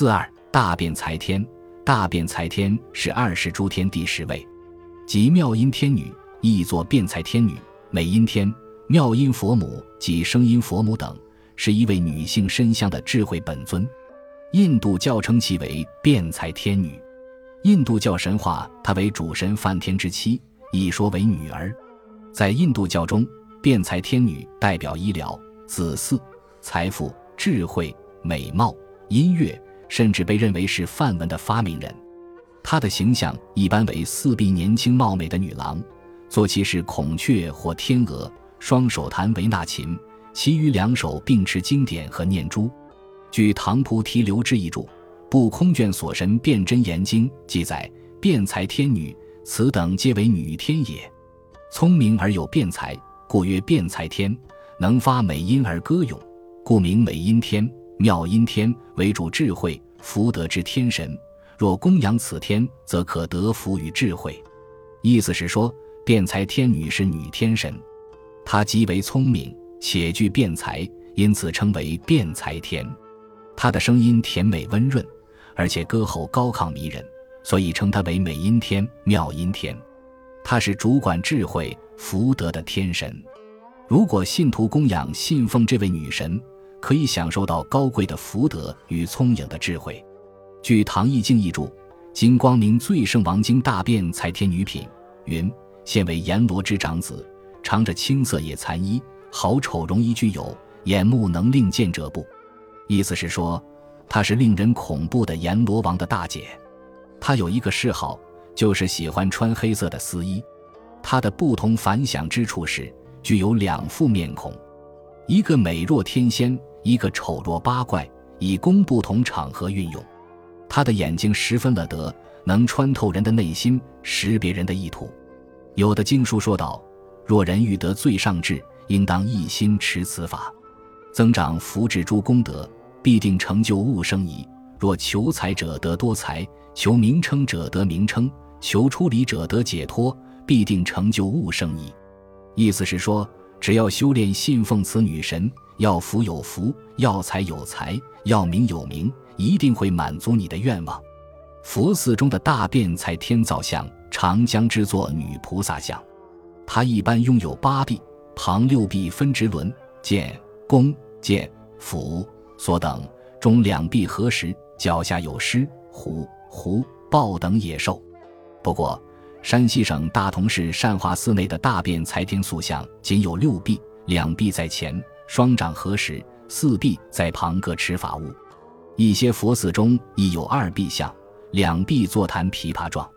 四二大辩才天，大辩才天是二十诸天第十位，即妙音天女，亦作辩才天女、美音天、妙音佛母及声音佛母等，是一位女性身香的智慧本尊。印度教称其为辩才天女，印度教神话她为主神梵天之妻，亦说为女儿。在印度教中，辩才天女代表医疗、子嗣、财富、智慧、美貌、音乐。甚至被认为是梵文的发明人，她的形象一般为四臂年轻貌美的女郎，坐骑是孔雀或天鹅，双手弹维纳琴，其余两手并持经典和念珠。据《唐菩提留支一注》《不空卷所神辩真言经》记载，辩才天女，此等皆为女天也。聪明而有辩才，故曰辩才天；能发美音而歌咏，故名美音天。妙音天为主智慧福德之天神，若供养此天，则可得福与智慧。意思是说，辩才天女是女天神，她极为聪明且具辩才，因此称为辩才天。她的声音甜美温润，而且歌喉高亢迷人，所以称她为美音天、妙音天。她是主管智慧福德的天神。如果信徒供养信奉这位女神，可以享受到高贵的福德与聪颖的智慧。据《唐易经译注》，《金光明最胜王经大辩才天女品》云：“现为阎罗之长子，长着青色野蚕衣，好丑容易具有，眼目能令见者不。”意思是说，她是令人恐怖的阎罗王的大姐。她有一个嗜好，就是喜欢穿黑色的丝衣。她的不同凡响之处是，具有两副面孔，一个美若天仙。一个丑若八怪，以供不同场合运用。他的眼睛十分了得，能穿透人的内心，识别人的意图。有的经书说道：“若人欲得最上智，应当一心持此法，增长福智诸功德，必定成就物生矣。若求财者得多财，求名称者得名称，求出离者得解脱，必定成就物生矣。”意思是说，只要修炼信奉此女神。要福有福，要财有财，要名有名，一定会满足你的愿望。佛寺中的大辩才天造像，常将之作女菩萨像。它一般拥有八臂，旁六臂分直轮、剑、弓、箭、斧、索等，中两臂合十，脚下有狮、虎、狐、豹等野兽。不过，山西省大同市善化寺内的大辩才天塑像仅有六臂，两臂在前。双掌合十，四臂在旁各持法物。一些佛寺中亦有二臂像，两臂坐弹琵琶状。